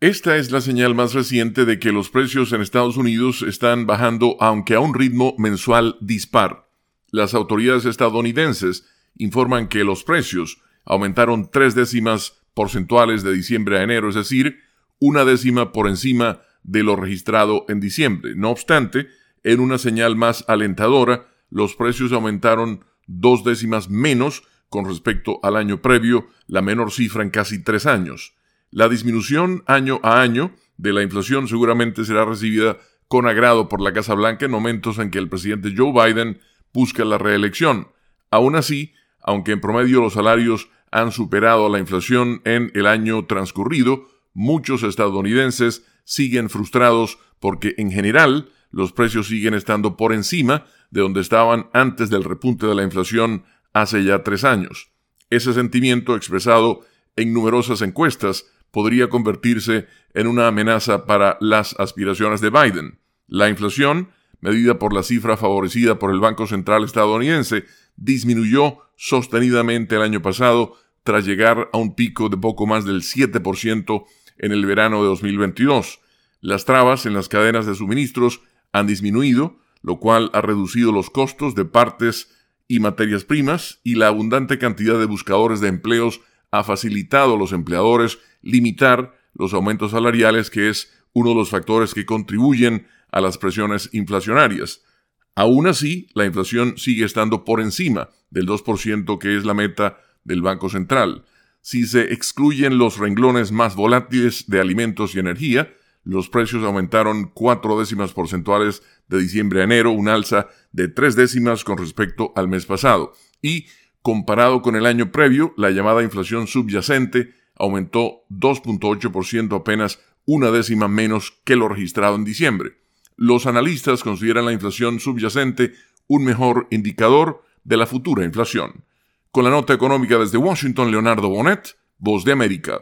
Esta es la señal más reciente de que los precios en Estados Unidos están bajando aunque a un ritmo mensual dispar. Las autoridades estadounidenses informan que los precios aumentaron tres décimas porcentuales de diciembre a enero, es decir, una décima por encima de lo registrado en diciembre. No obstante, en una señal más alentadora, los precios aumentaron dos décimas menos con respecto al año previo, la menor cifra en casi tres años. La disminución año a año de la inflación seguramente será recibida con agrado por la Casa Blanca en momentos en que el presidente Joe Biden busca la reelección. Aún así, aunque en promedio los salarios han superado la inflación en el año transcurrido, muchos estadounidenses siguen frustrados porque en general los precios siguen estando por encima de donde estaban antes del repunte de la inflación hace ya tres años. Ese sentimiento expresado en numerosas encuestas podría convertirse en una amenaza para las aspiraciones de Biden. La inflación, medida por la cifra favorecida por el Banco Central estadounidense, disminuyó sostenidamente el año pasado tras llegar a un pico de poco más del 7% en el verano de 2022. Las trabas en las cadenas de suministros han disminuido, lo cual ha reducido los costos de partes y materias primas y la abundante cantidad de buscadores de empleos ha facilitado a los empleadores limitar los aumentos salariales, que es uno de los factores que contribuyen a las presiones inflacionarias. Aún así, la inflación sigue estando por encima del 2% que es la meta del Banco Central. Si se excluyen los renglones más volátiles de alimentos y energía, los precios aumentaron cuatro décimas porcentuales de diciembre a enero, un alza de tres décimas con respecto al mes pasado. Y, comparado con el año previo, la llamada inflación subyacente aumentó 2.8% apenas una décima menos que lo registrado en diciembre. Los analistas consideran la inflación subyacente un mejor indicador de la futura inflación. Con la nota económica desde Washington, Leonardo Bonet, Voz de América.